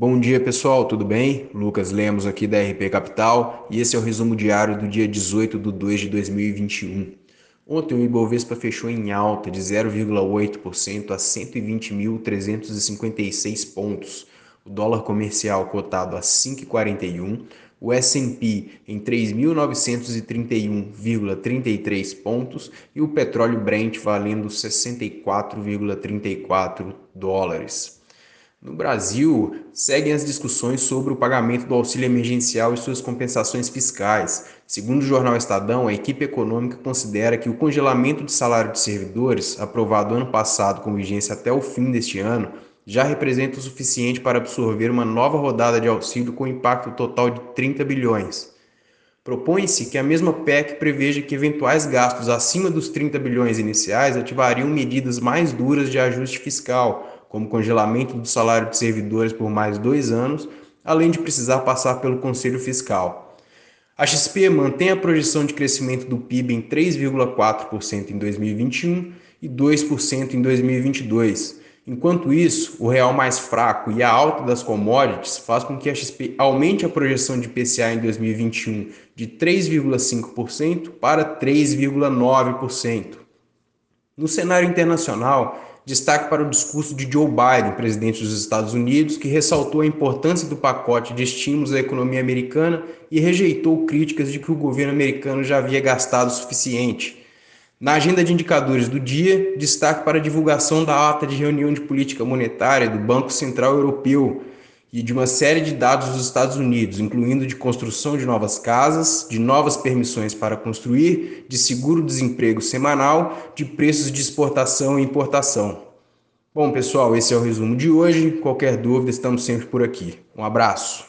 Bom dia pessoal, tudo bem? Lucas Lemos aqui da RP Capital e esse é o resumo diário do dia 18 de 2 de 2021. Ontem o Ibovespa fechou em alta de 0,8% a 120.356 pontos. O dólar comercial cotado a 5,41, o S&P em 3.931,33 pontos e o petróleo Brent valendo 64,34 dólares. No Brasil, seguem as discussões sobre o pagamento do auxílio emergencial e suas compensações fiscais. Segundo o jornal Estadão, a equipe econômica considera que o congelamento de salário de servidores, aprovado ano passado com vigência até o fim deste ano, já representa o suficiente para absorver uma nova rodada de auxílio com impacto total de 30 bilhões. Propõe-se que a mesma PEC preveja que eventuais gastos acima dos 30 bilhões iniciais ativariam medidas mais duras de ajuste fiscal como congelamento do salário de servidores por mais dois anos, além de precisar passar pelo Conselho Fiscal. A XP mantém a projeção de crescimento do PIB em 3,4% em 2021 e 2% em 2022. Enquanto isso, o real mais fraco e a alta das commodities faz com que a XP aumente a projeção de PCA em 2021 de 3,5% para 3,9%. No cenário internacional, Destaque para o discurso de Joe Biden, presidente dos Estados Unidos, que ressaltou a importância do pacote de estímulos à economia americana e rejeitou críticas de que o governo americano já havia gastado o suficiente. Na agenda de indicadores do dia, destaque para a divulgação da ata de reunião de política monetária do Banco Central Europeu, e de uma série de dados dos Estados Unidos, incluindo de construção de novas casas, de novas permissões para construir, de seguro-desemprego semanal, de preços de exportação e importação. Bom, pessoal, esse é o resumo de hoje. Qualquer dúvida, estamos sempre por aqui. Um abraço.